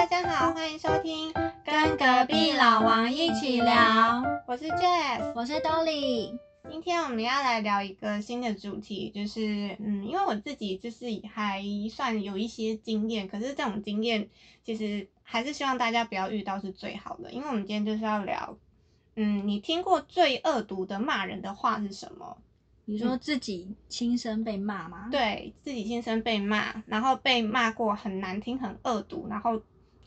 大家好，欢迎收听《跟隔壁老王一起聊》，我是 Jess，我是 Dolly。今天我们要来聊一个新的主题，就是嗯，因为我自己就是还算有一些经验，可是这种经验其实还是希望大家不要遇到是最好的，因为我们今天就是要聊，嗯，你听过最恶毒的骂人的话是什么？你说自己亲身被骂吗？对自己亲身被骂，然后被骂过很难听、很恶毒，然后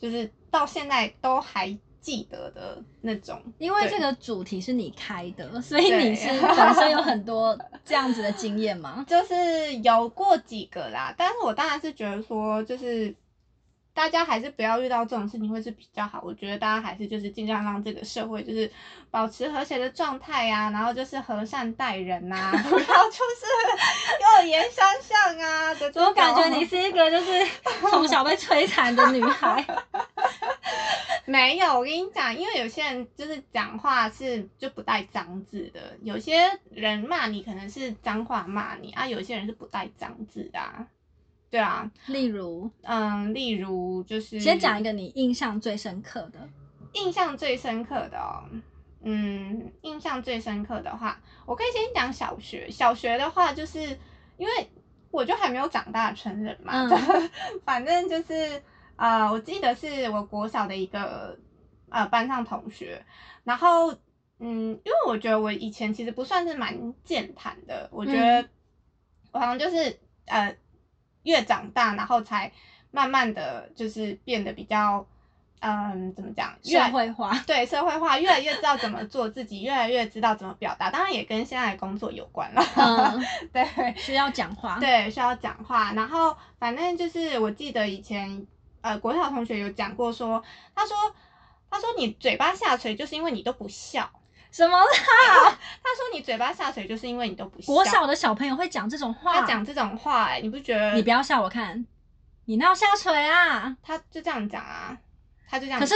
就是到现在都还记得的那种。因为这个主题是你开的，所以你是本身有很多这样子的经验吗？就是有过几个啦，但是我当然是觉得说，就是大家还是不要遇到这种事情会是比较好。我觉得大家还是就是尽量让这个社会就是保持和谐的状态呀，然后就是和善待人呐，不要就是恶言相向啊。怎么感觉你是一个就是从小被摧残的女孩？没有，我跟你讲，因为有些人就是讲话是就不带脏字的，有些人骂你可能是脏话骂你啊，有些人是不带脏字的，啊。对啊。例如，嗯，例如就是先讲一个你印象最深刻的，印象最深刻的哦，嗯，印象最深刻的话，我可以先讲小学，小学的话就是因为我就还没有长大成人嘛，反正就是。呃，我记得是我国小的一个呃班上同学，然后嗯，因为我觉得我以前其实不算是蛮健谈的，我觉得我好像就是呃越长大，然后才慢慢的就是变得比较嗯怎么讲社会化，对社会化，越来越知道怎么做自己，越来越知道怎么表达，当然也跟现在的工作有关了，嗯，对，需要讲话，对，需要讲话，然后反正就是我记得以前。呃，国小同学有讲过说，他说，他说你嘴巴下垂就是因为你都不笑，什么啦？他说你嘴巴下垂就是因为你都不笑。国小的小朋友会讲这种话，他讲这种话，哎，你不觉得？你不要笑我看，你那要下垂啊？他就这样讲啊，他就这样。可是，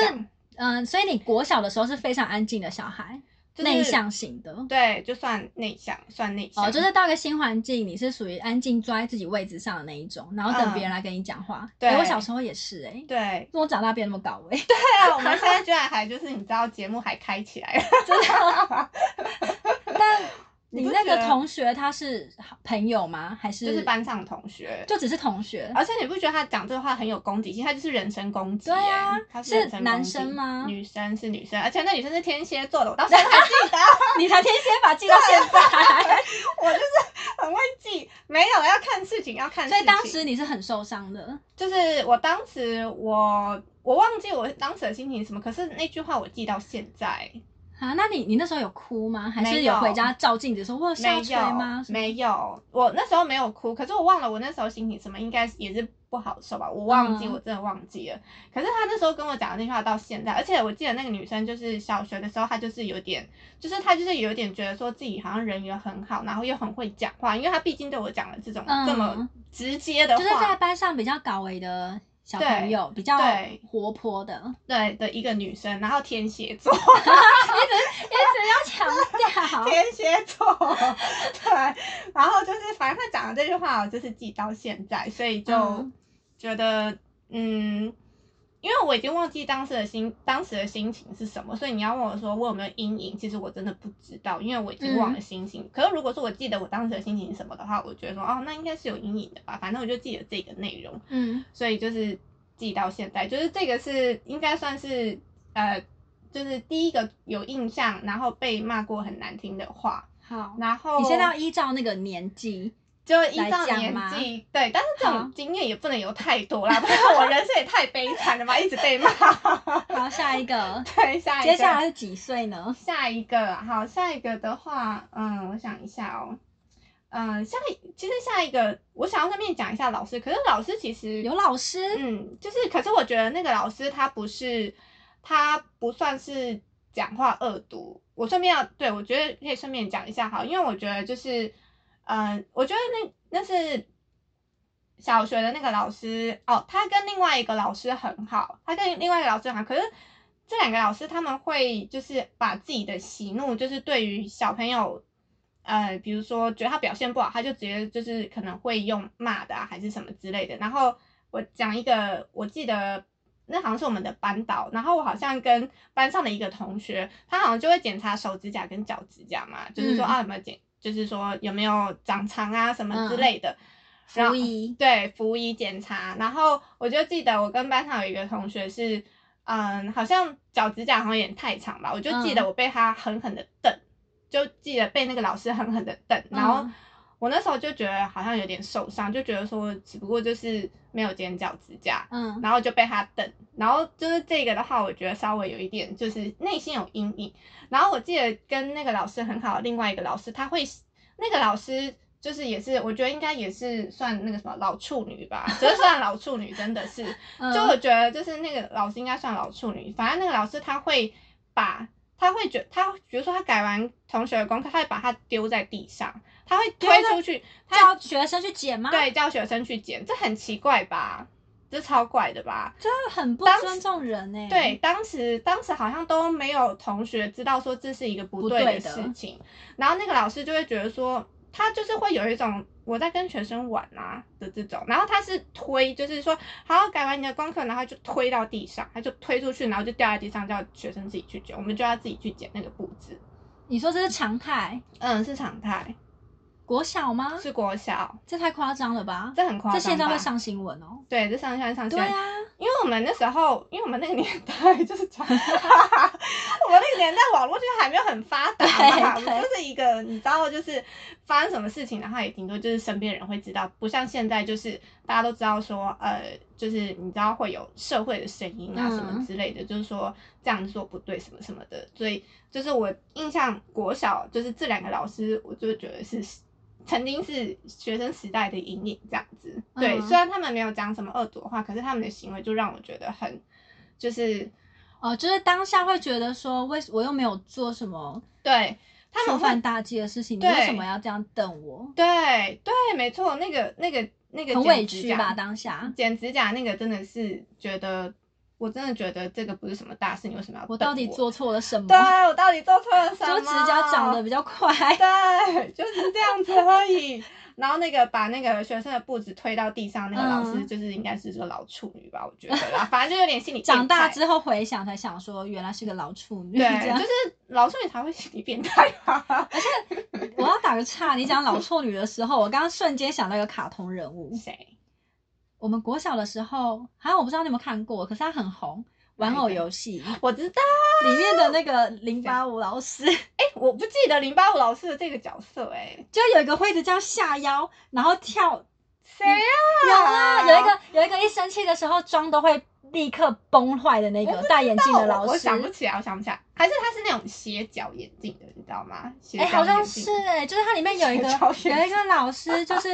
嗯，所以你国小的时候是非常安静的小孩。内向型的，对，就算内向，算内向。哦，就是到一个新环境，你是属于安静坐在自己位置上的那一种，然后等别人来跟你讲话。对，我小时候也是，哎，对，我长大变那么高，哎，对啊，我们现在居然还就是你知道节目还开起来了，真的。但。你那个同学他是朋友吗？还是就是班上同学？就只是同学。而且你不觉得他讲这个话很有攻击性？他就是人身攻击。对啊，他是男生吗？女生是女生，而且那女生是天蝎座的，我到现在还记 得。你才天蝎吧？记到现在，我就是很会记。没有要看事情，要看。所以当时你是很受伤的。就是我当时我我忘记我当时的心情什么，可是那句话我记到现在。啊，那你你那时候有哭吗？还是有回家照镜子说我下垂吗？没有，我那时候没有哭，可是我忘了我那时候心情什么，应该也是不好受吧，我忘记，我真的忘记了。可是他那时候跟我讲的那句话到现在，而且我记得那个女生就是小学的时候，她就是有点，就是她就是有点觉得说自己好像人缘很好，然后又很会讲话，因为她毕竟对我讲了这种这么直接的话，就是在班上比较搞维的。小朋友比较活泼的，对的一个女生，然后天蝎座，一直一直要强调。天蝎座，对，然后就是反正他讲的这句话，我就是记到现在，所以就觉得嗯。因为我已经忘记当时的心，当时的心情是什么，所以你要问我说我有没有阴影，其实我真的不知道，因为我已经忘了心情。可是如果说我记得我当时的心情是什么的话，我觉得说哦，那应该是有阴影的吧，反正我就记得这个内容，嗯，所以就是记到现在，就是这个是应该算是呃，就是第一个有印象，然后被骂过很难听的话。好，然后你现在要依照那个年纪。就依照年纪，对，但是这种经验也不能有太多啦，不然我人生也太悲惨了嘛，一直被骂。好，下一个，对，下一个，接下来是几岁呢？下一个，好，下一个的话，嗯，我想一下哦，嗯，下一，其实下一个，我想要顺便讲一下老师，可是老师其实有老师，嗯，就是，可是我觉得那个老师他不是，他不算是讲话恶毒，我顺便要，对我觉得可以顺便讲一下好，因为我觉得就是。嗯，我觉得那那是小学的那个老师哦，他跟另外一个老师很好，他跟另外一个老师很好。可是这两个老师他们会就是把自己的喜怒，就是对于小朋友，呃，比如说觉得他表现不好，他就直接就是可能会用骂的啊，还是什么之类的。然后我讲一个，我记得那好像是我们的班导，然后我好像跟班上的一个同学，他好像就会检查手指甲跟脚指甲嘛，就是说啊有没有检，就是说有没有长长啊什么之类的。服仪。对服仪检查，然后我就记得我跟班上有一个同学是，嗯，好像脚指甲好像有点太长吧，我就记得我被他狠狠的瞪，就记得被那个老师狠狠的瞪，然后我那时候就觉得好像有点受伤，就觉得说只不过就是没有剪脚指甲，嗯，然后就被他瞪，然后就是这个的话，我觉得稍微有一点就是内心有阴影，然后我记得跟那个老师很好，另外一个老师他会那个老师。就是也是，我觉得应该也是算那个什么老处女吧，就是算老处女，真的是。就我觉得就是那个老师应该算老处女，反正那个老师他会把，他会觉他比如说他改完同学的功课，他会把它丢在地上，他会推出去，他叫学生去捡吗？对，叫学生去捡，这很奇怪吧？这超怪的吧？这很不尊重人哎。对，当时当时好像都没有同学知道说这是一个不对的事情，然后那个老师就会觉得说。他就是会有一种我在跟学生玩啊的这种，然后他是推，就是说好改完你的功课，然后就推到地上，他就推出去，然后就掉在地上，叫学生自己去捡，我们就要自己去捡那个布置。你说这是常态？嗯，是常态。国小吗？是国小，这太夸张了吧？这很夸张，这现在会上新闻哦。对，这上上上新闻。对啊，因为我们那时候，因为我们那个年代 就是，我们那个年代网络就还没有很发达嘛，就是一个你知道，就是发生什么事情的话，也顶多就是身边人会知道，不像现在就是大家都知道说，呃，就是你知道会有社会的声音啊什么之类的，就是说这样做不对什么什么的，所以就是我印象国小就是这两个老师，我就觉得是。曾经是学生时代的阴影，这样子。对，虽然他们没有讲什么恶毒的话，可是他们的行为就让我觉得很，就是，哦，就是当下会觉得说，为我又没有做什么，对，他们犯大忌的事情，你为什么要这样瞪我？对，对，没错，那个，那个，那个很委屈吧？当下剪指甲那个真的是觉得。我真的觉得这个不是什么大事，你为什么要？我到底做错了什么？对，我到底做错了什么？就指甲长得比较快。对，就是这样子而已。然后那个把那个学生的步子推到地上，那个老师就是应该是个老处女吧？我觉得啦，反正就有点心理。长大之后回想才想说，原来是个老处女。对，就是老处女才会心理变态嘛。而且我要打个岔，你讲老处女的时候，我刚刚瞬间想到一个卡通人物。谁？我们国小的时候，好像我不知道你有没有看过，可是它很红，玩偶游戏。我知道里面的那个 零八五老师，哎，我不记得零八五老师的这个角色，哎，就有一个会子叫下腰，然后跳。谁呀？有啊，有一个有一个一生气的时候妆都会。立刻崩坏的那个戴眼镜的老师，我想不起来，我想不起来，还是他是那种斜角眼镜的，你知道吗？哎，好像是哎，就是它里面有一个有一个老师，就是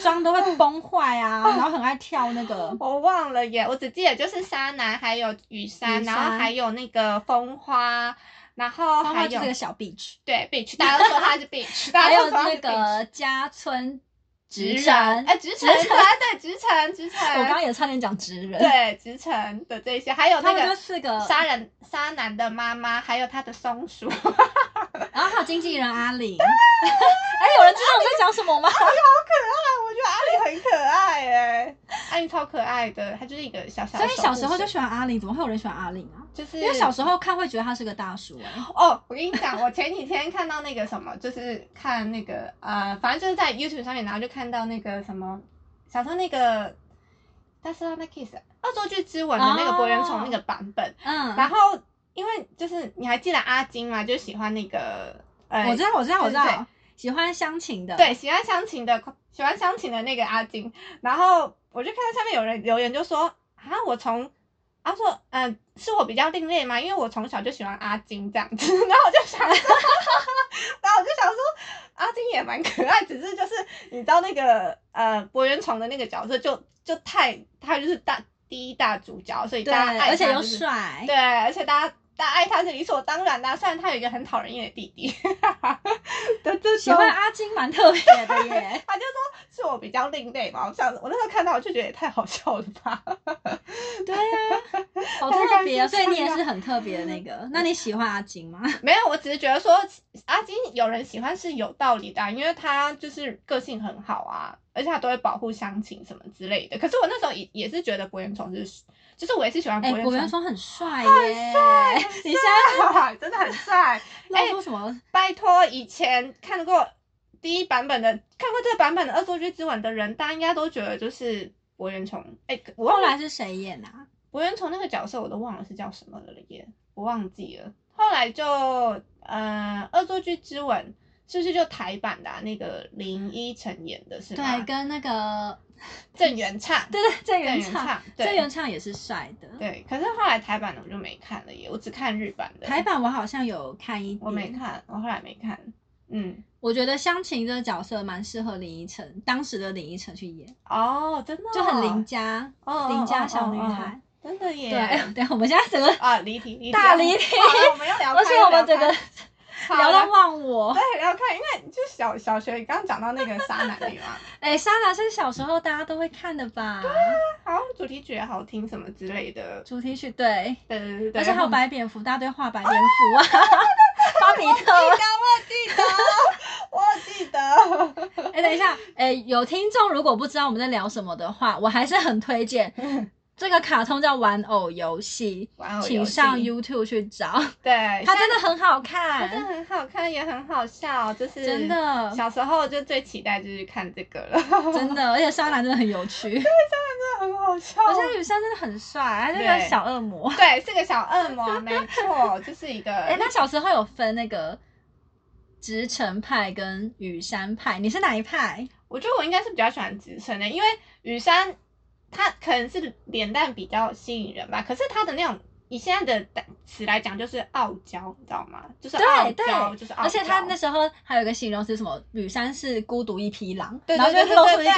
妆都会崩坏啊，然后很爱跳那个。我忘了耶，我只记得就是沙男，还有雨山，然后还有那个风花，然后还有这个小 beach，对 beach，大家都说他是 beach，还有那个家村。直男，哎，直城，对，直男，直男。我刚刚也差点讲直人。对，直男的这些，还有那个四个杀人杀男的妈妈，还有他的松鼠，然后还有经纪人阿里。哎，有人知道我在讲什么吗？好可爱，我觉得阿里很可爱，哎，阿里超可爱的，他就是一个小小。所以小时候就喜欢阿玲，怎么会有人喜欢阿玲啊？就是因为小时候看会觉得他是个大叔哎。哦，我跟你讲，我前几天看到那个什么，就是看那个呃，反正就是在 YouTube 上面，然后就看到那个什么，小时候那个《大斯拉那 Kiss》恶作剧之吻的那个博人虫那个版本。嗯。然后因为就是你还记得阿金嘛？就喜欢那个呃，我知道，我知道，我知道，喜欢湘琴的。对，喜欢湘琴的，喜欢湘琴的那个阿金。然后我就看到下面有人留言，就说啊，我从。他说：“嗯，是我比较另类嘛，因为我从小就喜欢阿金这样子，然后我就想，然后我就想说，阿金也蛮可爱，只是就是你知道那个呃博元崇的那个角色就就太他就是大第一大主角，所以大家爱他，而且又帅，对，而且大家大家爱他是理所当然的，虽然他有一个很讨人厌的弟弟，喜欢阿金蛮特别的耶，他就说。”是我比较另类嘛，我想我那时候看到我就觉得也太好笑了吧。对呀，好特别，所以你也是很特别的那个。那你喜欢阿金吗？没有，我只是觉得说阿金有人喜欢是有道理的，因为他就是个性很好啊，而且他都会保护乡亲什么之类的。可是我那时候也也是觉得柏原崇是，就是我也是喜欢柏原崇，很帅耶，很帅，你现在 真的很帅。哎，说什么？拜托，以前看过第一版本的，看过这个版本的《恶作剧之吻》的人，大家应该都觉得就是柏原崇。哎，后来是谁演啊？柏原崇那个角色我都忘了是叫什么了耶，我忘记了。后来就呃，《恶作剧之吻》是不是就台版的那个林依晨演的是吗？对，跟那个 郑元畅，对对，郑元畅，郑元畅也是帅的。对，可是后来台版的我就没看了耶，我只看日版的。台版我好像有看一，我没看，我后来没看。嗯，我觉得湘琴这个角色蛮适合林依晨，当时的林依晨去演。哦，真的，就很邻家，哦邻家小女孩。真的耶！对，等下，我们现在整个啊离题，离题，大离题，我们要聊，而且我们整个聊到忘我。对，聊看，因为就小小学刚刚讲到那个沙男女嘛，哎，沙男是小时候大家都会看的吧？对啊，好，主题曲也好听，什么之类的。主题曲，对，对对对对，而且还有白蝙蝠，大家都画白蝙蝠啊，巴比特，我记得，我记得，我记得。哎，等一下，哎，有听众如果不知道我们在聊什么的话，我还是很推荐。这个卡通叫玩偶游戏，请上 YouTube 去找。对，它真的很好看，真的很好看，也很好笑。就是真的，小时候就最期待就是看这个了。真的，而且沙男真的很有趣。对，沙男真的很好笑。而且雨山真的很帅，他是个小恶魔。对，是个小恶魔，没错，就是一个。哎，那小时候有分那个直城派跟雨山派，你是哪一派？我觉得我应该是比较喜欢直城的，因为雨山。他可能是脸蛋比较吸引人吧，可是他的那种以现在的词来讲，就是傲娇，你知道吗？就是傲娇，就是傲娇。而且他那时候还有一个形容是，什么吕山是孤独一匹狼，然后就露出一个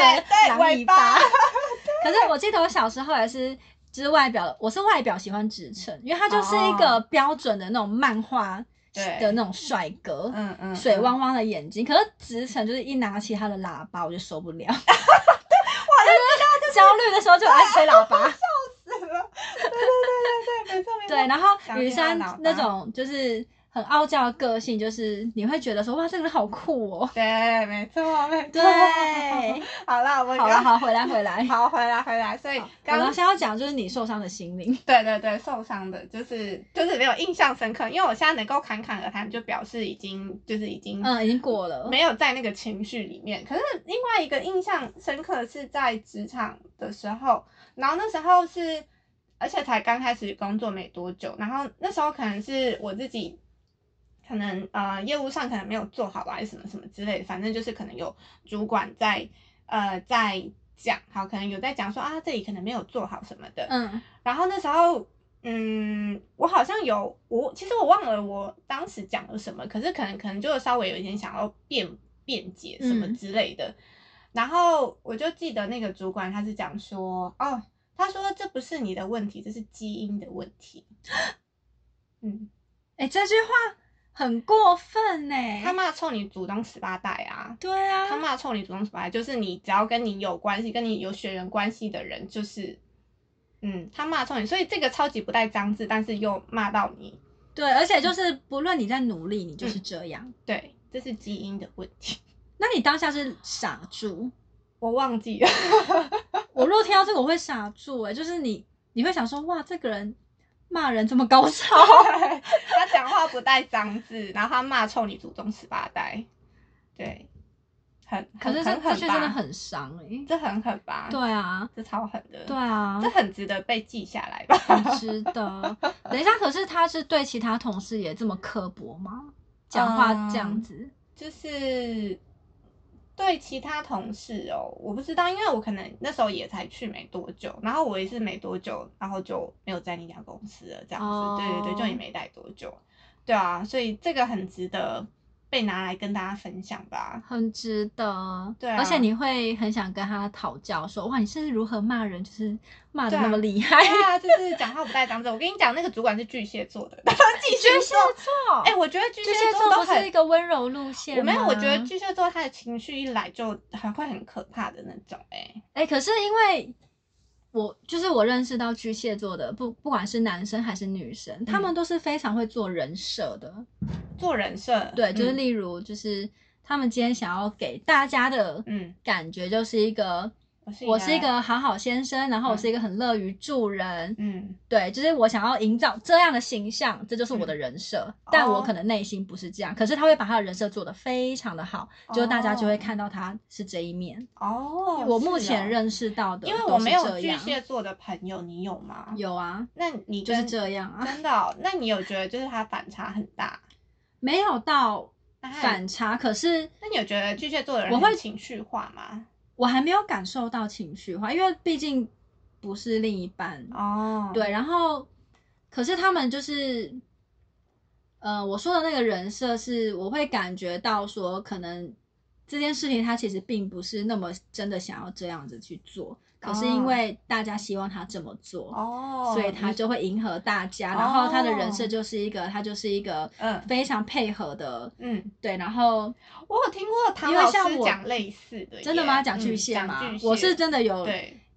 狼尾巴。可是我记得我小时候也是，就是外表，我是外表喜欢直称，因为他就是一个标准的那种漫画的那种帅哥，嗯嗯，水汪汪的眼睛。可是直称就是一拿起他的喇叭，我就受不了。焦虑的时候就爱吹喇叭，笑死了。对对对对对，没错没错。对，然后雨山那种就是。很傲娇的个性，就是你会觉得说哇，这个人好酷哦。对，没错，没错。对，好了，我们好了，好，回来，回来，好，回来，回来。所以刚刚先要讲就是你受伤的心灵。对对对，受伤的，就是就是没有印象深刻，因为我现在能够侃侃而谈，就表示已经就是已经嗯，已经过了，没有在那个情绪里面。可是另外一个印象深刻是在职场的时候，然后那时候是而且才刚开始工作没多久，然后那时候可能是我自己。可能呃业务上可能没有做好吧，还是什么什么之类的，反正就是可能有主管在呃在讲，好，可能有在讲说啊这里可能没有做好什么的，嗯，然后那时候嗯我好像有我其实我忘了我当时讲了什么，可是可能可能就稍微有一点想要辩辩解什么之类的，然后我就记得那个主管他是讲说哦，他说这不是你的问题，这是基因的问题，嗯，哎这句话。很过分呢！他骂臭你祖宗十八代啊！对啊，他骂臭你祖宗十八代，就是你只要跟你有关系、跟你有血缘关系的人，就是，嗯，他骂臭你，所以这个超级不带脏字，但是又骂到你。对，而且就是不论你在努力，你就是这样。对，这是基因的问题。那你当下是傻住？我忘记了。我如果听到这个，我会傻住。哎，就是你，你会想说，哇，这个人。骂人这么高超，他讲话不带脏字，然后他骂臭你祖宗十八代，对，很可是这这句真的很伤哎，这很狠吧？对啊，这超狠的，对啊，这很值得被记下来吧？很值得。等一下，可是他是对其他同事也这么刻薄吗？讲话这样子，就是。对其他同事哦，我不知道，因为我可能那时候也才去没多久，然后我也是没多久，然后就没有在那家公司了，这样子，对对对，就也没待多久，对啊，所以这个很值得。被拿来跟大家分享吧，很值得。对，而且你会很想跟他讨教，说哇，你是如何骂人，就是骂的那么厉害。对啊，就是讲话不带脏字。我跟你讲，那个主管是巨蟹座的，巨蟹座。哎，我觉得巨蟹座都是一个温柔路线。没有，我觉得巨蟹座他的情绪一来就很会很可怕的那种。哎哎，可是因为。我就是我认识到巨蟹座的，不不管是男生还是女生，他们都是非常会做人设的。做人设，对，就是例如，就是他们今天想要给大家的嗯感觉，就是一个。我是一个好好先生，然后我是一个很乐于助人，嗯，对，就是我想要营造这样的形象，这就是我的人设。但我可能内心不是这样，可是他会把他的人设做得非常的好，就大家就会看到他是这一面。哦，我目前认识到的，因为我没有巨蟹座的朋友，你有吗？有啊，那你就是这样啊？真的？那你有觉得就是他反差很大？没有到反差，可是那你有觉得巨蟹座的人我会情绪化吗？我还没有感受到情绪化，因为毕竟不是另一半哦。对，然后可是他们就是，呃，我说的那个人设是，我会感觉到说，可能这件事情他其实并不是那么真的想要这样子去做。可是因为大家希望他这么做，哦，所以他就会迎合大家，然后他的人设就是一个，他就是一个，嗯，非常配合的，嗯，对。然后我有听过唐老师讲类似的，真的吗？讲巨蟹吗？我是真的有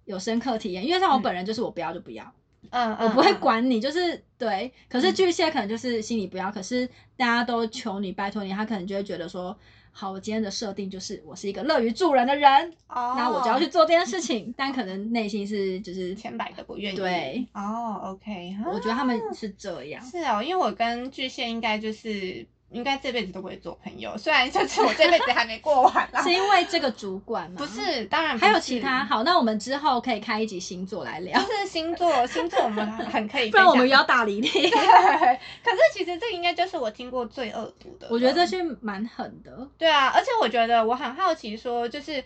有深刻体验，因为像我本人就是我不要就不要，嗯，我不会管你，就是对。可是巨蟹可能就是心里不要，可是大家都求你拜托你，他可能就会觉得说。好，我今天的设定就是我是一个乐于助人的人，那我就要去做这件事情，但可能内心是就是千百个不愿意。对，哦，OK，我觉得他们是这样。是哦，因为我跟巨蟹应该就是。应该这辈子都不会做朋友，虽然就是我这辈子还没过完啦。是因为这个主管吗？不是，当然还有其他。好，那我们之后可以开一集星座来聊。就是星座，星座我们很可以。不然我们要大理理。对。可是其实这应该就是我听过最恶毒的。我觉得这是蛮狠的。对啊，而且我觉得我很好奇，说就是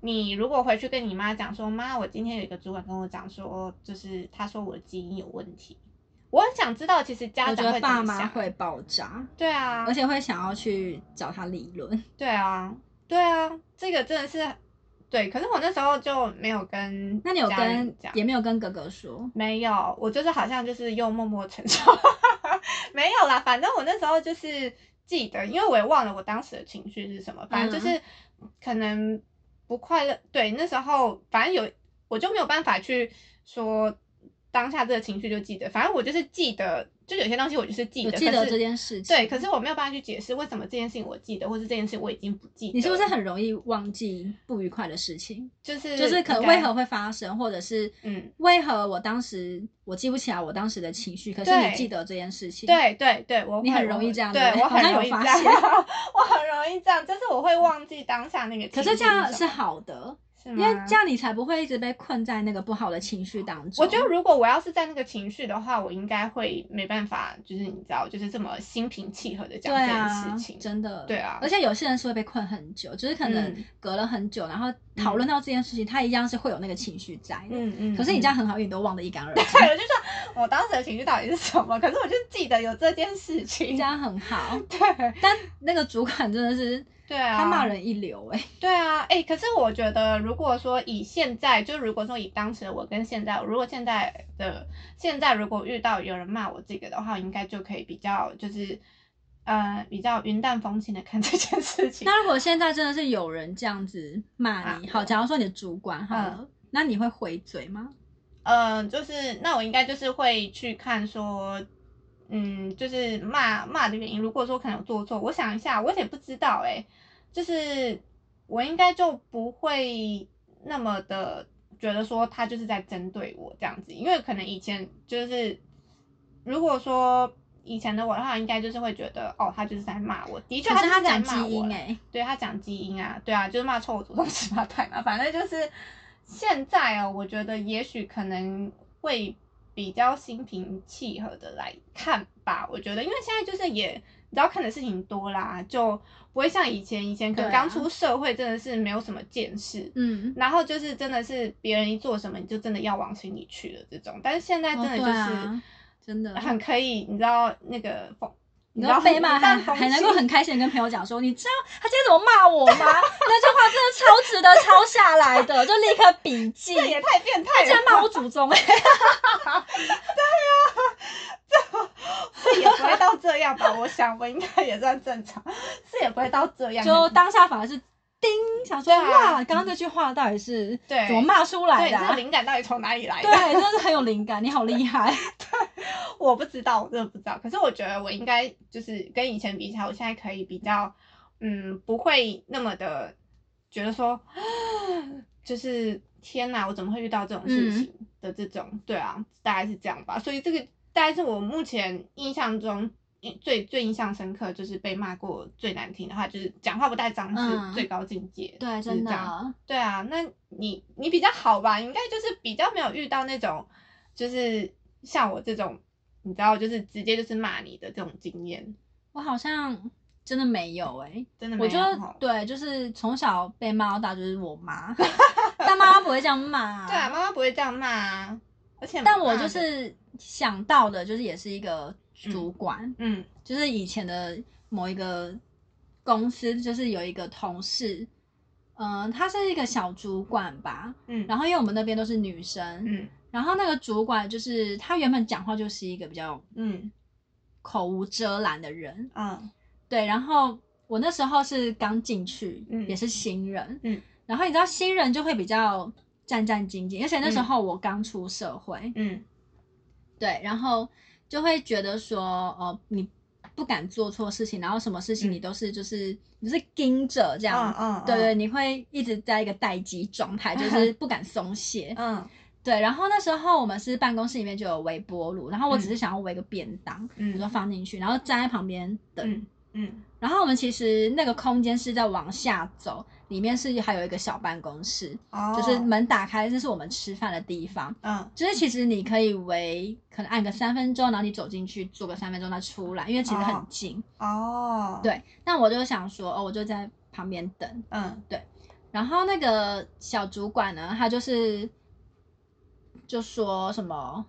你如果回去跟你妈讲说，妈，我今天有一个主管跟我讲说，就是他说我的基因有问题。我很想知道，其实家长会爸妈会爆炸，对啊，而且会想要去找他理论，对啊，对啊，这个真的是，对。可是我那时候就没有跟，那你有跟，也没有跟哥哥说，没有，我就是好像就是又默默承受，没有啦。反正我那时候就是记得，因为我也忘了我当时的情绪是什么，反正就是可能不快乐。对，那时候反正有，我就没有办法去说。当下这个情绪就记得，反正我就是记得，就有些东西我就是记得，记得这件事情。对，可是我没有办法去解释为什么这件事情我记得，或是这件事我已经不记得。你是不是很容易忘记不愉快的事情？就是就是可能为何会发生，或者是嗯，为何我当时我记不起来我当时的情绪，可是你记得这件事情。对对对，我你很容易这样，对我很容易这样，我很容易这样，就是我会忘记当下那个。可是这样是好的。因为这样你才不会一直被困在那个不好的情绪当中。我觉得如果我要是在那个情绪的话，我应该会没办法，就是你知道，就是这么心平气和的讲这件事情。真的。对啊。而且有些人是会被困很久，就是可能隔了很久，然后讨论到这件事情，他一样是会有那个情绪在。嗯嗯。可是你这样很好，因为你都忘得一干二 净。对，我就说我当时的情绪到底是什么？可是我就记得有这件事情。这样很好。对。但那个主管真的是。对啊，他骂人一流哎。对啊，哎，可是我觉得，如果说以现在，就如果说以当时我跟现在，如果现在的现在如果遇到有人骂我这个的话，应该就可以比较就是呃比较云淡风轻的看这件事情。那如果现在真的是有人这样子骂你，好，假如说你的主管好了，那你会回嘴吗？嗯，就是那我应该就是会去看说。嗯，就是骂骂的原因。如果说可能有做错，我想一下，我也不知道哎。就是我应该就不会那么的觉得说他就是在针对我这样子，因为可能以前就是，如果说以前的我的话，应该就是会觉得哦，他就是在骂我。的确，他是讲基因哎，对他讲基因啊，对啊，就是骂臭祖宗十八代嘛。反正就是现在哦，我觉得也许可能会。比较心平气和的来看吧，我觉得，因为现在就是也，你知道看的事情多啦，就不会像以前，以前可能刚出社会真的是没有什么见识，嗯，然后就是真的是别人一做什么，你就真的要往心里去了这种，但是现在真的就是真的很可以，你知道那个风。你知道被骂还还能够很开心的跟朋友讲说，你知道他今天怎么骂我吗？那句话真的超值得抄下来的，就立刻笔记。这也太变态了！竟然骂我祖宗哎！对呀，这这也不会到这样吧？我想我应该也算正常，是也不会到这样。就当下反而是叮想说哇，刚刚这句话到底是怎么骂出来的？灵感到底从哪里来的？对，真的是很有灵感，你好厉害。对，我不知道，我真的不知道。可是我觉得我应该就是跟以前比起来，我现在可以比较，嗯，不会那么的觉得说，就是天哪，我怎么会遇到这种事情的这种？对啊，大概是这样吧。所以这个大概是我目前印象中。最最印象深刻就是被骂过最难听的话，就是讲话不带脏字最高境界。对，真的。对啊，那你你比较好吧？应该就是比较没有遇到那种，就是像我这种，你知道，就是直接就是骂你的这种经验。我好像真的没有哎，真的没有。我觉得对，就是从小被骂到大，就是我妈，但妈妈不会这样骂。啊对啊，妈妈不会这样骂啊，而且但我就是想到的，就是也是一个。主管，嗯，就是以前的某一个公司，就是有一个同事，嗯，她是一个小主管吧，嗯，然后因为我们那边都是女生，嗯，然后那个主管就是他原本讲话就是一个比较，嗯，口无遮拦的人，嗯，对，然后我那时候是刚进去，嗯，也是新人，嗯，然后你知道新人就会比较战战兢兢，而且那时候我刚出社会，嗯，对，然后。就会觉得说，哦，你不敢做错事情，然后什么事情你都是就是你是盯着这样嗯，对对，你会一直在一个待机状态，就是 不敢松懈。嗯，对。然后那时候我们是办公室里面就有微波炉，然后我只是想要微个便当，我就放进去，然后站在旁边等。嗯，然后我们其实那个空间是在往下走。里面是还有一个小办公室，哦就是门打开，这是我们吃饭的地方。嗯，就是其实你可以围，可能按个三分钟，然后你走进去坐个三分钟再出来，因为其实很近。哦，对。那我就想说，哦，我就在旁边等。嗯，对。然后那个小主管呢，他就是就说什么，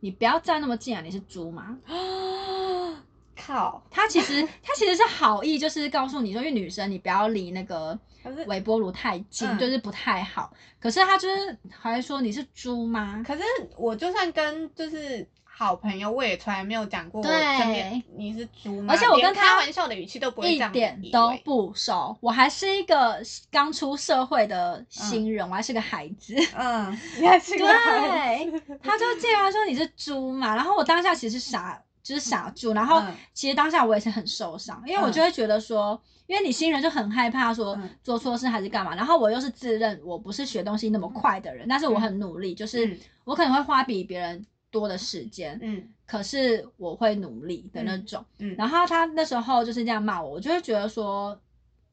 你不要站那么近啊，你是猪吗？靠！他其实他其实是好意，就是告诉你说，因为女生你不要离那个 微波炉太近，就是不太好。可是他就是还说你是猪吗？可是我就算跟就是好朋友，我也从来没有讲过我身边你是猪吗？而且我跟他开玩笑的语气都不会一点都不熟。我还是一个刚出社会的新人，我还是个孩子。嗯，你还是个孩子。他就竟然说你是猪嘛，然后我当下其实傻。就是傻住，然后其实当下我也是很受伤，因为我就会觉得说，因为你新人就很害怕说做错事还是干嘛，然后我又是自认我不是学东西那么快的人，但是我很努力，就是我可能会花比别人多的时间，嗯，可是我会努力的那种，嗯，然后他那时候就是这样骂我，我就会觉得说，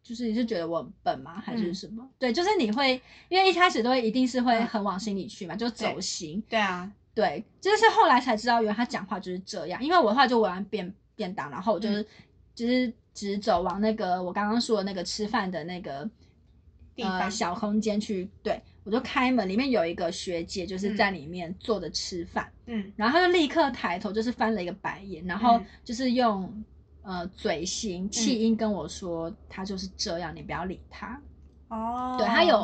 就是你是觉得我很笨吗，还是什么？对，就是你会因为一开始都会一定是会很往心里去嘛，就走心，对啊。对，就是后来才知道，原来他讲话就是这样。因为我的话就玩便便当，然后我就是就是直走往那个我刚刚说的那个吃饭的那个呃小空间去。对，我就开门，里面有一个学姐就是在里面坐着吃饭，嗯，然后她就立刻抬头，就是翻了一个白眼，然后就是用呃嘴型气音跟我说，她就是这样，你不要理她。哦，对她有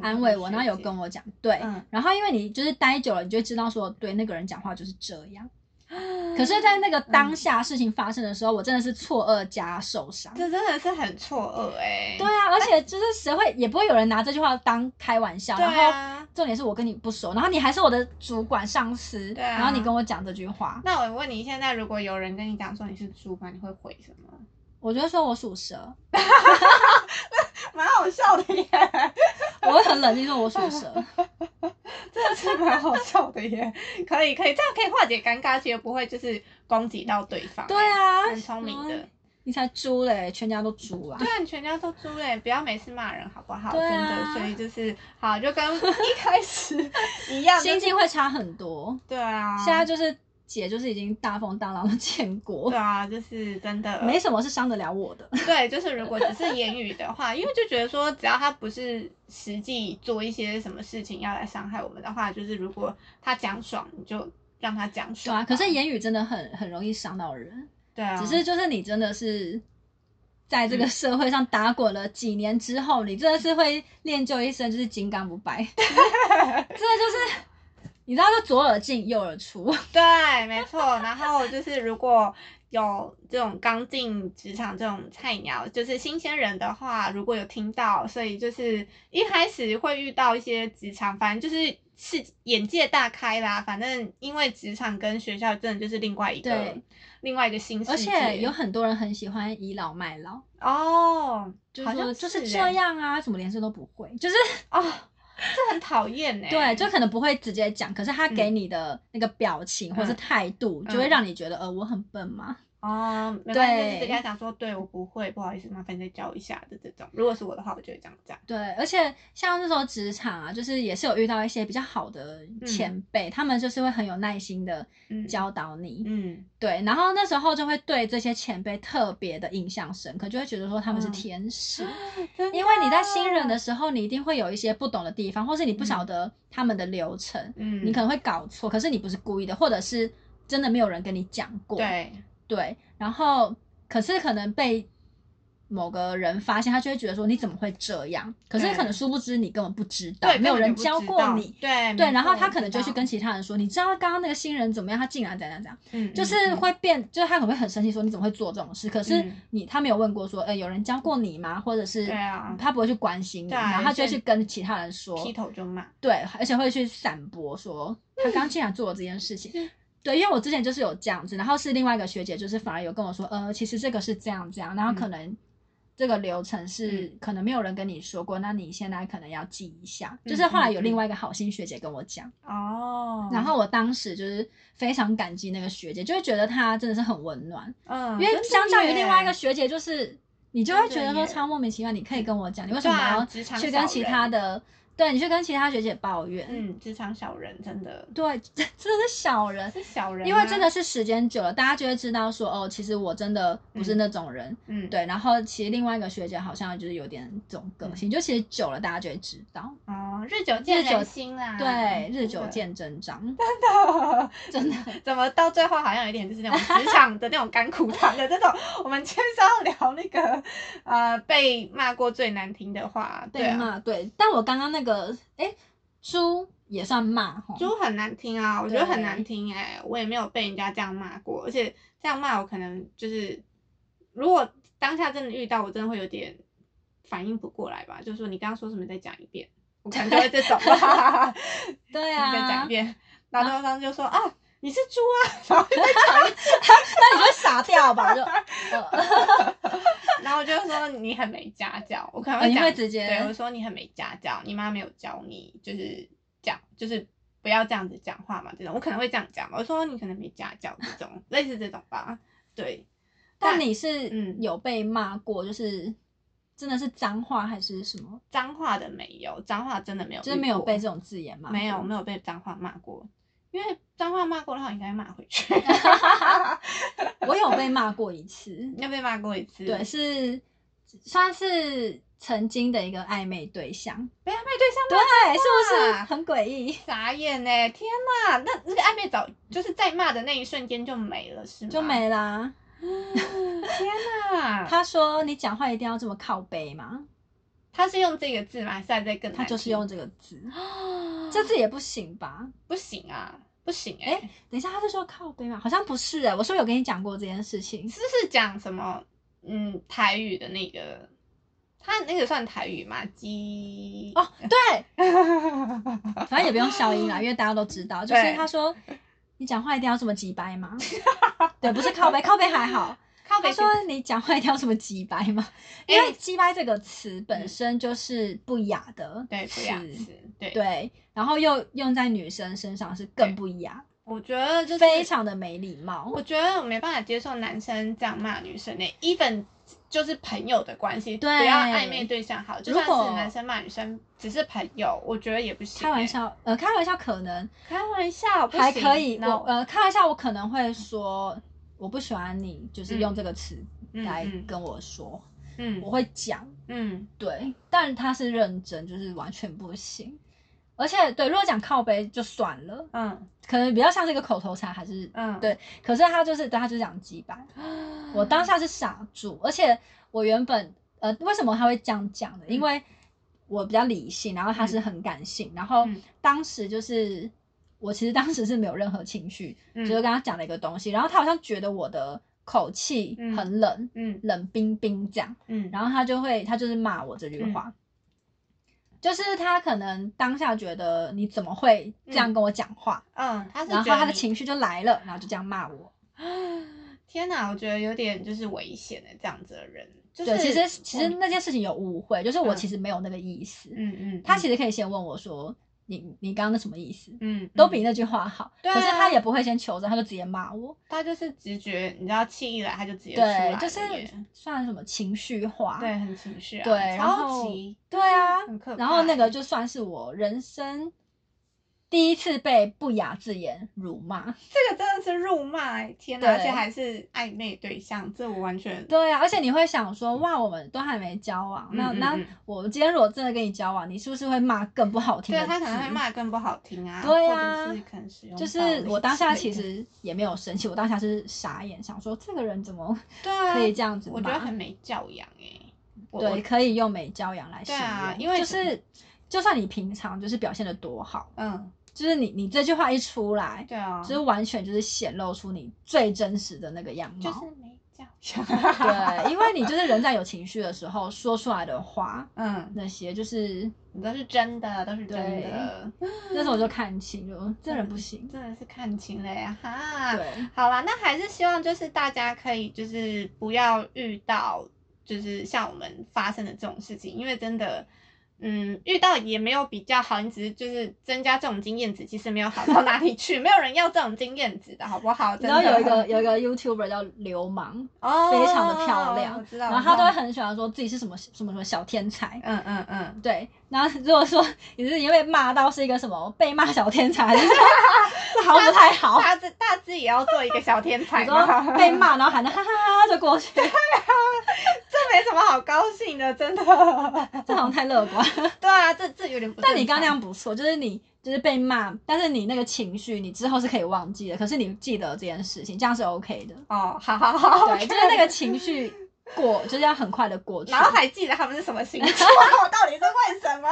安慰我，然后有跟我讲，对，然后因为你就是待久了，你就知道说，对那个人讲话就是这样。可是，在那个当下事情发生的时候，我真的是错愕加受伤。这真的是很错愕哎。对啊，而且就是谁会也不会有人拿这句话当开玩笑。然后重点是我跟你不熟，然后你还是我的主管上司，对然后你跟我讲这句话。那我问你，现在如果有人跟你讲说你是主管，你会回什么？我就说我属蛇。蛮好笑的耶！我会很冷静说，我属蛇，真的是蛮好笑的耶。可以可以，这样可以化解尴尬，其实不会就是攻击到对方。对啊，很聪明的。你才猪嘞，全家都猪啊！对啊，你全家都猪嘞，不要每次骂人好不好？真的，所以就是好，就跟一开始 一样，心境会差很多。对啊，现在就是。姐就是已经大风大浪的见过，对啊，就是真的没什么是伤得了我的。对，就是如果只是言语的话，因为就觉得说，只要他不是实际做一些什么事情要来伤害我们的话，就是如果他讲爽，你就让他讲爽。对啊，可是言语真的很很容易伤到人。对啊，只是就是你真的是在这个社会上打滚了几年之后，你真的是会练就一身就是金刚不败，真的就是。你知道，就左耳进右耳出。对，没错。然后就是，如果有这种刚进职场这种菜鸟，就是新鲜人的话，如果有听到，所以就是一开始会遇到一些职场，反正就是是眼界大开啦。反正因为职场跟学校真的就是另外一个另外一个新世界，而且有很多人很喜欢倚老卖老哦，就是说就是这样啊，怎么连这都不会，就是啊，这很讨厌哎。对，就可能不会直接讲，可是他给你的那个表情或是态度，就会让你觉得呃我很笨吗？哦，对，直接讲说，对我不会，不好意思，麻烦再教一下的这种。如果是我的话，我就会这样讲。对，而且像那时候职场啊，就是也是有遇到一些比较好的前辈，他们就是会很有耐心的教导你。嗯，对，然后那时候就会对这些前辈特别的印象深刻，就会觉得说他们是天使。因为你在新人的时候，你一定会有一些不懂的地方，或是你不晓得他们的流程，嗯，你可能会搞错，可是你不是故意的，或者是真的没有人跟你讲过。对。对，然后可是可能被某个人发现，他就会觉得说你怎么会这样？可是可能殊不知你根本不知道，没有人教过你。对对，然后他可能就去跟其他人说，你知道刚刚那个新人怎么样？他竟然怎样怎样？嗯，就是会变，就是他可能会很生气，说你怎么会做这种事？可是你他没有问过说，呃，有人教过你吗？或者是他不会去关心你，然后他就去跟其他人说，劈头就骂。对，而且会去散播说他刚竟然做了这件事情。对，因为我之前就是有这样子，然后是另外一个学姐，就是反而有跟我说，呃，其实这个是这样这样，然后可能这个流程是可能没有人跟你说过，那你现在可能要记一下。就是后来有另外一个好心学姐跟我讲，哦，然后我当时就是非常感激那个学姐，就会觉得她真的是很温暖，嗯，因为相较于另外一个学姐，就是你就会觉得说超莫名其妙，你可以跟我讲，你为什么要去跟其他的？对你去跟其他学姐抱怨，嗯，职场小人真的，对，真的是小人，是小人，因为真的是时间久了，大家就会知道说，哦，其实我真的不是那种人，嗯，对。然后其实另外一个学姐好像就是有点这种个性，就其实久了大家就会知道，哦，日久见人心啦，对，日久见真章，真的，真的，怎么到最后好像有点就是那种职场的那种干苦谈的这种，我们今天是要聊那个呃被骂过最难听的话，对骂，对，但我刚刚那。个哎，猪也算骂猪很难听啊，我觉得很难听哎，我也没有被人家这样骂过，而且这样骂我可能就是，如果当下真的遇到，我真的会有点反应不过来吧，就是说你刚刚说什么，再讲一遍，我可能就会这种，对啊，再讲一遍，然后对方就说啊。你是猪啊，然后再讲一次，那你就傻掉吧，就，然后就说你很没家教，我可能会直接对我说你很没家教，你妈没有教你，就是讲，就是不要这样子讲话嘛，这种我可能会这样讲嘛，我说你可能没家教这种，类似这种吧，对。但你是嗯有被骂过，就是真的是脏话还是什么？脏话的没有，脏话真的没有，就是没有被这种字眼骂，没有没有被脏话骂过。因为脏话骂过的话，应该骂回去。我有被骂过一次，有被骂过一次。对，是算是曾经的一个暧昧对象。被暧昧对象对，是不是很诡异？傻眼呢！天哪，那那个暧昧早就是在骂的那一瞬间就没了，是吗？就没啦。天哪！他说：“你讲话一定要这么靠背吗？”他是用这个字吗？还是在更？他就是用这个字。这字也不行吧？不行啊，不行哎！等一下，他是说靠背吗？好像不是哎，我是不是有跟你讲过这件事情？是不是讲什么？嗯，台语的那个，他那个算台语吗？鸡哦，对，反正也不用消音啦，因为大家都知道，就是他说 你讲话一定要这么鸡掰吗？对，不是靠背，靠背还好。他说你讲话一定要这么鸡掰吗？因为鸡掰这个词本身就是不雅的，对，不雅词，对对。然后又用在女生身上是更不雅，我觉得就非常的没礼貌。我觉得我没办法接受男生这样骂女生呢，even 就是朋友的关系，不要暧昧对象好，就算是男生骂女生只是朋友，我觉得也不行。开玩笑，呃，开玩笑可能，开玩笑还可以。我呃，开玩笑我可能会说。我不喜欢你，就是用这个词来跟我说，嗯，我会讲，嗯，对，但他是认真，就是完全不行，而且对，如果讲靠背就算了，嗯，可能比较像是一个口头禅，还是，嗯，对，可是他就是对他就讲几百，我当下是傻住，而且我原本，呃，为什么他会这样讲的？因为我比较理性，然后他是很感性，然后当时就是。我其实当时是没有任何情绪，就是跟他讲了一个东西，然后他好像觉得我的口气很冷，嗯，冷冰冰这样，嗯，然后他就会他就是骂我这句话，就是他可能当下觉得你怎么会这样跟我讲话，嗯，他是然后他的情绪就来了，然后就这样骂我。天哪，我觉得有点就是危险的这样子的人。对，其实其实那件事情有误会，就是我其实没有那个意思。嗯嗯，他其实可以先问我说：“你你刚刚那什么意思？”嗯，都比那句话好。对啊可是他也不会先求证，他就直接骂我。他就是直觉，你知道气一来他就直接出来。对，就是算什么情绪化。对，很情绪。对，然后对啊，然后那个就算是我人生。第一次被不雅字眼辱骂，这个真的是辱骂，天哪！而且还是暧昧对象，这我完全对啊！而且你会想说，哇，我们都还没交往，那那我今天如果真的跟你交往，你是不是会骂更不好听的对他可能会骂更不好听啊。对啊，就是我当下其实也没有生气，我当下是傻眼，想说这个人怎么可以这样子？我觉得很没教养哎。对，可以用没教养来形容，因为就是就算你平常就是表现的多好，嗯。就是你，你这句话一出来，对啊，就是完全就是显露出你最真实的那个样貌，就是没教 对，因为你就是人在有情绪的时候说出来的话，嗯，那些就是都是真的，都是真的。那时候我就看清了，这人不行，真的是看清了呀，哈。对，好啦，那还是希望就是大家可以就是不要遇到就是像我们发生的这种事情，因为真的。嗯，遇到也没有比较好，你只是就是增加这种经验值，其实没有好到哪里去，没有人要这种经验值的好不好？然后有一个有一个 YouTuber 叫流氓，哦，非常的漂亮，然后他都会很喜欢说自己是什么什么什么小天才，嗯嗯嗯，对。然后如果说你是因为骂到是一个什么被骂小天才，这好不太好。大致大致也要做一个小天才，被骂然后喊的哈哈哈就过去。这没什么好高兴的，真的，这好像太乐观。对啊，这这有点不。但你刚刚那样不错，就是你就是被骂，但是你那个情绪你之后是可以忘记的，可是你记得这件事情，这样是 OK 的。哦，好好好，对，就是那个情绪过，就是要很快的过去。然后还记得他们是什么星座，到底是为什么？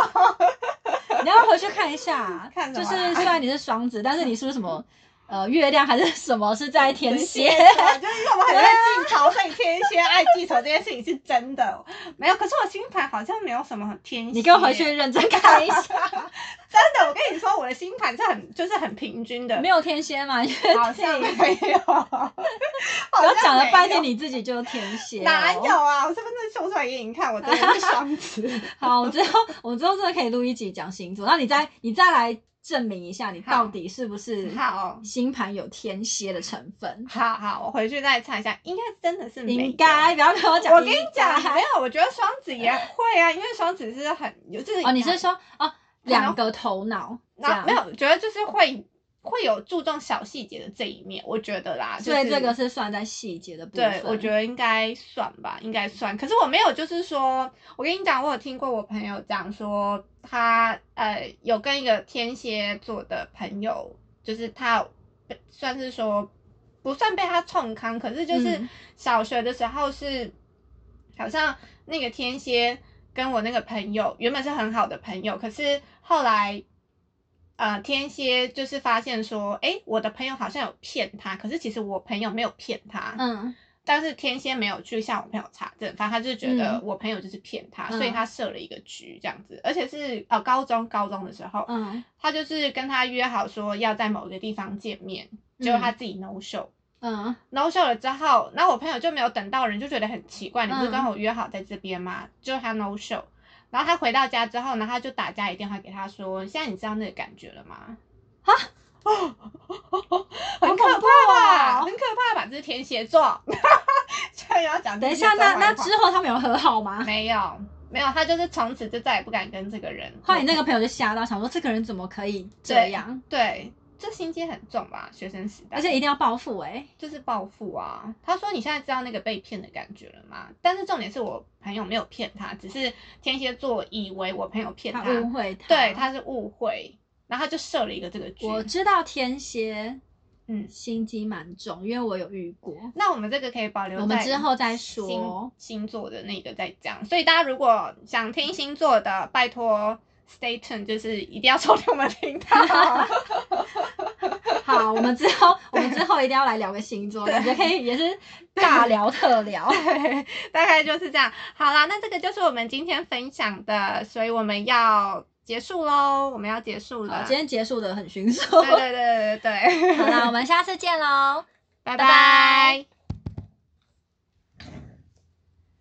你要回去看一下，看就是虽然你是双子，但是你是不是什么？呃，月亮还是什么是在天蝎？就是我们很在记仇，所以天蝎爱记仇这件事情是真的。没有，可是我星盘好像没有什么天蝎。你跟我回去认真看一下。真的，我跟你说，我的星盘是很就是很平均的。没有天蝎吗？好像没有。我讲了半天，你自己就是天蝎。哪有啊？我身份证秀出来给你看，我真的是双子。好，我之后我之后真的可以录一集讲星座，然后你再你再来。证明一下你到底是不是好星盘有天蝎的成分。好好，我回去再查一下，应该真的是应该。不要跟我讲，我跟你讲，没有，我觉得双子也会啊，因为双子是很有就是哦，你是说哦两个头脑？那没有，觉得就是会。会有注重小细节的这一面，我觉得啦，所以这个是算在细节的部分。对，我觉得应该算吧，应该算。可是我没有，就是说，我跟你讲，我有听过我朋友讲说，他呃有跟一个天蝎座的朋友，就是他算是说不算被他冲康，可是就是小学的时候是好像那个天蝎跟我那个朋友原本是很好的朋友，可是后来。呃，天蝎就是发现说，哎，我的朋友好像有骗他，可是其实我朋友没有骗他，嗯，但是天蝎没有去向我朋友查证，反正他就觉得我朋友就是骗他，所以他设了一个局这样子，而且是呃高中高中的时候，嗯，他就是跟他约好说要在某个地方见面，结果他自己 no show，嗯，no show 了之后，然后我朋友就没有等到人，就觉得很奇怪，你不是跟我约好在这边吗？就他 no show。然后他回到家之后呢，他就打家里电话给他说：“现在你知道那个感觉了吗？”啊，很可怕吧？很可怕吧？这是天蝎座。所以要讲。等一下，那那之后他们有和好吗？没有，没有。他就是从此就再也不敢跟这个人。后来你那个朋友就吓到，想说这个人怎么可以这样？对。这心机很重吧，学生时代，而且一定要报复哎，就是报复啊！他说：“你现在知道那个被骗的感觉了吗？”但是重点是我朋友没有骗他，只是天蝎座以为我朋友骗他，误会他，对，他是误会，然后他就设了一个这个局。我知道天蝎，嗯，心机蛮重，因为我有遇过。那我们这个可以保留，我们之后再说星座的那个再讲。所以大家如果想听星座的，拜托。stay tuned，就是一定要收听我们频道。好，我们之后我们之后一定要来聊个星座，感觉可以也是 大聊特聊，大概就是这样。好啦，那这个就是我们今天分享的，所以我们要结束喽，我们要结束了。今天结束的很 迅速。对对对对对。好啦，我们下次见喽，拜拜。